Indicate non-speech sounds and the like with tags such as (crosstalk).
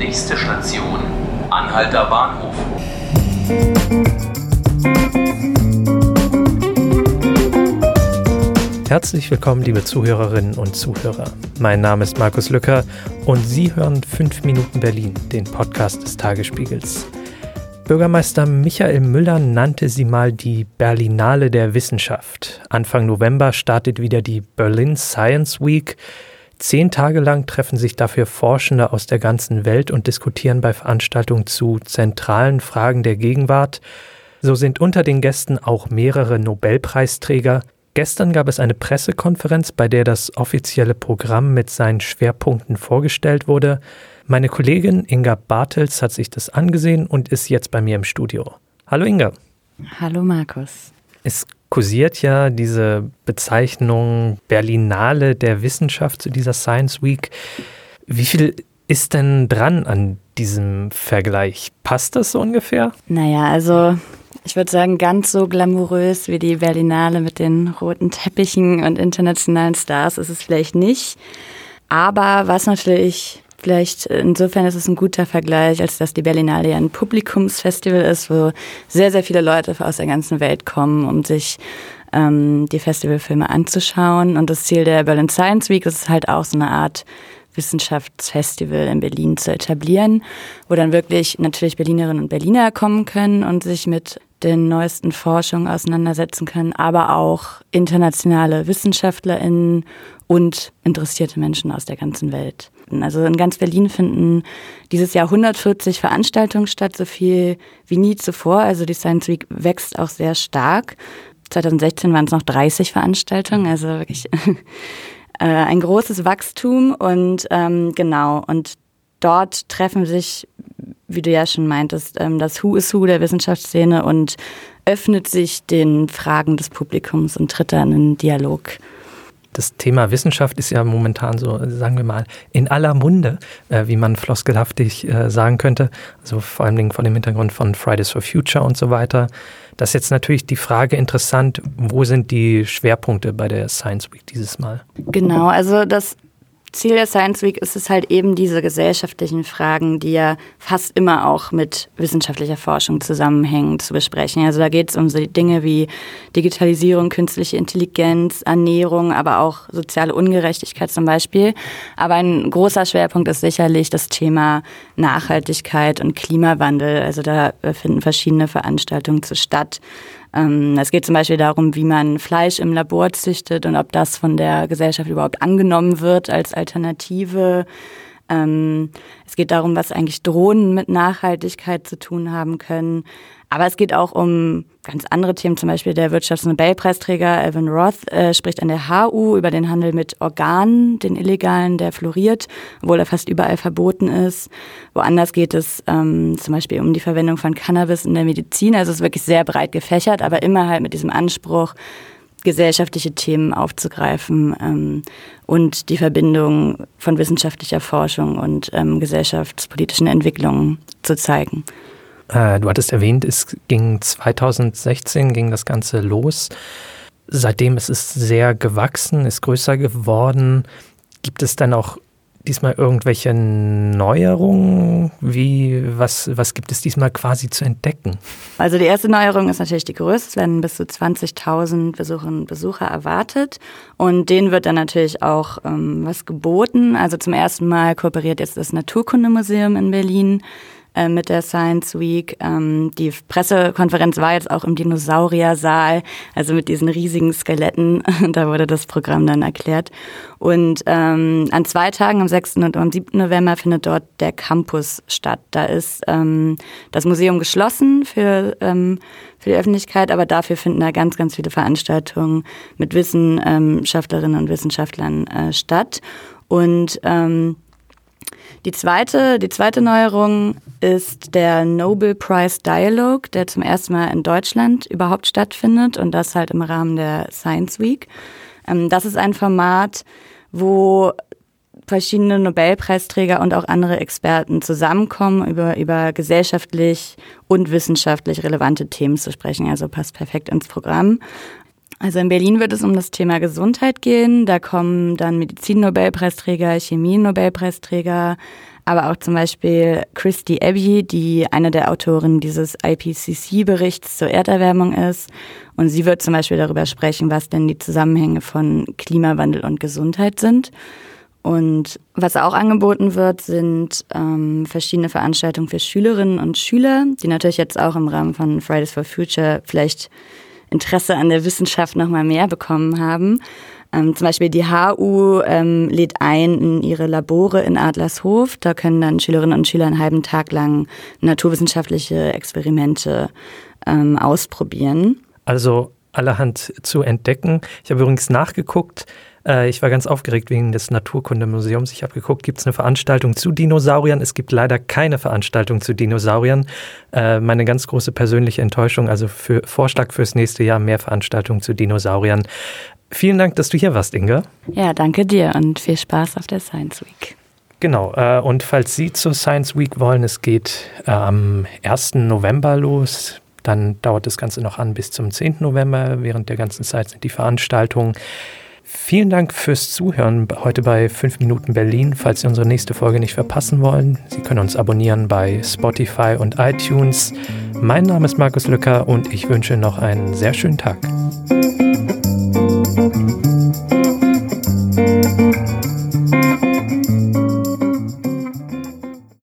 Nächste Station, Anhalter Bahnhof. Herzlich willkommen, liebe Zuhörerinnen und Zuhörer. Mein Name ist Markus Lücker und Sie hören 5 Minuten Berlin, den Podcast des Tagesspiegels. Bürgermeister Michael Müller nannte sie mal die Berlinale der Wissenschaft. Anfang November startet wieder die Berlin Science Week. Zehn Tage lang treffen sich dafür Forschende aus der ganzen Welt und diskutieren bei Veranstaltungen zu zentralen Fragen der Gegenwart. So sind unter den Gästen auch mehrere Nobelpreisträger. Gestern gab es eine Pressekonferenz, bei der das offizielle Programm mit seinen Schwerpunkten vorgestellt wurde. Meine Kollegin Inga Bartels hat sich das angesehen und ist jetzt bei mir im Studio. Hallo Inga. Hallo Markus. Es kursiert ja diese Bezeichnung Berlinale der Wissenschaft zu dieser Science Week. Wie viel ist denn dran an diesem Vergleich? Passt das so ungefähr? Naja, also ich würde sagen, ganz so glamourös wie die Berlinale mit den roten Teppichen und internationalen Stars ist es vielleicht nicht. Aber was natürlich Vielleicht insofern ist es ein guter Vergleich, als dass die Berlinale ja ein Publikumsfestival ist, wo sehr, sehr viele Leute aus der ganzen Welt kommen, um sich ähm, die Festivalfilme anzuschauen. Und das Ziel der Berlin Science Week ist halt auch so eine Art Wissenschaftsfestival in Berlin zu etablieren, wo dann wirklich natürlich Berlinerinnen und Berliner kommen können und sich mit den neuesten Forschungen auseinandersetzen können, aber auch internationale WissenschaftlerInnen und interessierte Menschen aus der ganzen Welt. Also in ganz Berlin finden dieses Jahr 140 Veranstaltungen statt, so viel wie nie zuvor. Also die Science Week wächst auch sehr stark. 2016 waren es noch 30 Veranstaltungen, also wirklich (laughs) äh, ein großes Wachstum und ähm, genau und dort treffen sich, wie du ja schon meintest, ähm, das Who is Who der Wissenschaftsszene und öffnet sich den Fragen des Publikums und tritt dann in Dialog das Thema Wissenschaft ist ja momentan so, sagen wir mal, in aller Munde, äh, wie man floskelhaftig äh, sagen könnte. Also vor allen Dingen vor dem Hintergrund von Fridays for Future und so weiter. Das ist jetzt natürlich die Frage interessant, wo sind die Schwerpunkte bei der Science Week dieses Mal? Genau, also das Ziel der Science Week ist es halt eben diese gesellschaftlichen Fragen, die ja fast immer auch mit wissenschaftlicher Forschung zusammenhängen, zu besprechen. Also da geht es um so Dinge wie Digitalisierung, künstliche Intelligenz, Ernährung, aber auch soziale Ungerechtigkeit zum Beispiel. Aber ein großer Schwerpunkt ist sicherlich das Thema Nachhaltigkeit und Klimawandel. Also da finden verschiedene Veranstaltungen zu statt. Ähm, es geht zum Beispiel darum, wie man Fleisch im Labor züchtet und ob das von der Gesellschaft überhaupt angenommen wird als Alternative. Ähm, es geht darum, was eigentlich Drohnen mit Nachhaltigkeit zu tun haben können. Aber es geht auch um ganz andere Themen, zum Beispiel der Wirtschaftsnobelpreisträger Evan Roth äh, spricht an der HU über den Handel mit Organen, den illegalen, der floriert, obwohl er fast überall verboten ist. Woanders geht es ähm, zum Beispiel um die Verwendung von Cannabis in der Medizin. Also es ist wirklich sehr breit gefächert, aber immer halt mit diesem Anspruch, gesellschaftliche Themen aufzugreifen ähm, und die Verbindung von wissenschaftlicher Forschung und ähm, gesellschaftspolitischen Entwicklungen zu zeigen. Äh, du hattest erwähnt, es ging 2016 ging das Ganze los. Seitdem ist es sehr gewachsen, ist größer geworden. Gibt es dann auch diesmal irgendwelche Neuerungen? Wie, was, was gibt es diesmal quasi zu entdecken? Also die erste Neuerung ist natürlich die größte. Es werden bis zu 20.000 Besucherinnen und Besucher erwartet. Und denen wird dann natürlich auch ähm, was geboten. Also zum ersten Mal kooperiert jetzt das Naturkundemuseum in Berlin äh, mit der Science Week. Ähm, die Pressekonferenz war jetzt auch im Dinosauriersaal, also mit diesen riesigen Skeletten. (laughs) da wurde das Programm dann erklärt. Und ähm, an zwei Tagen, am 6. und am 7. November, findet dort der Campus statt. Da ist ähm, das Museum geschlossen für, ähm, für die Öffentlichkeit, aber dafür finden da ganz, ganz viele Veranstaltungen mit Wissenschaftlerinnen und Wissenschaftlern äh, statt. Und ähm, die zweite, die zweite Neuerung ist der Nobel Prize Dialogue, der zum ersten Mal in Deutschland überhaupt stattfindet und das halt im Rahmen der Science Week. Ähm, das ist ein Format, wo verschiedene Nobelpreisträger und auch andere Experten zusammenkommen, über, über gesellschaftlich und wissenschaftlich relevante Themen zu sprechen. Also passt perfekt ins Programm. Also in Berlin wird es um das Thema Gesundheit gehen. Da kommen dann Medizin-Nobelpreisträger, Chemie-Nobelpreisträger, aber auch zum Beispiel Christy Abbey, die eine der Autorinnen dieses IPCC-Berichts zur Erderwärmung ist. Und sie wird zum Beispiel darüber sprechen, was denn die Zusammenhänge von Klimawandel und Gesundheit sind. Und was auch angeboten wird, sind ähm, verschiedene Veranstaltungen für Schülerinnen und Schüler, die natürlich jetzt auch im Rahmen von Fridays for Future vielleicht Interesse an der Wissenschaft noch mal mehr bekommen haben. Ähm, zum Beispiel die HU ähm, lädt ein in ihre Labore in Adlershof. Da können dann Schülerinnen und Schüler einen halben Tag lang naturwissenschaftliche Experimente ähm, ausprobieren. Also allerhand zu entdecken. Ich habe übrigens nachgeguckt, äh, ich war ganz aufgeregt wegen des Naturkundemuseums. Ich habe geguckt, gibt es eine Veranstaltung zu Dinosauriern? Es gibt leider keine Veranstaltung zu Dinosauriern. Äh, meine ganz große persönliche Enttäuschung, also für Vorschlag fürs nächste Jahr mehr Veranstaltungen zu Dinosauriern. Vielen Dank, dass du hier warst, Inga. Ja, danke dir und viel Spaß auf der Science Week. Genau, äh, und falls Sie zur Science Week wollen, es geht am 1. November los. Dann dauert das Ganze noch an bis zum 10. November. Während der ganzen Zeit sind die Veranstaltungen. Vielen Dank fürs Zuhören heute bei 5 Minuten Berlin. Falls Sie unsere nächste Folge nicht verpassen wollen, Sie können uns abonnieren bei Spotify und iTunes. Mein Name ist Markus Lücker und ich wünsche noch einen sehr schönen Tag.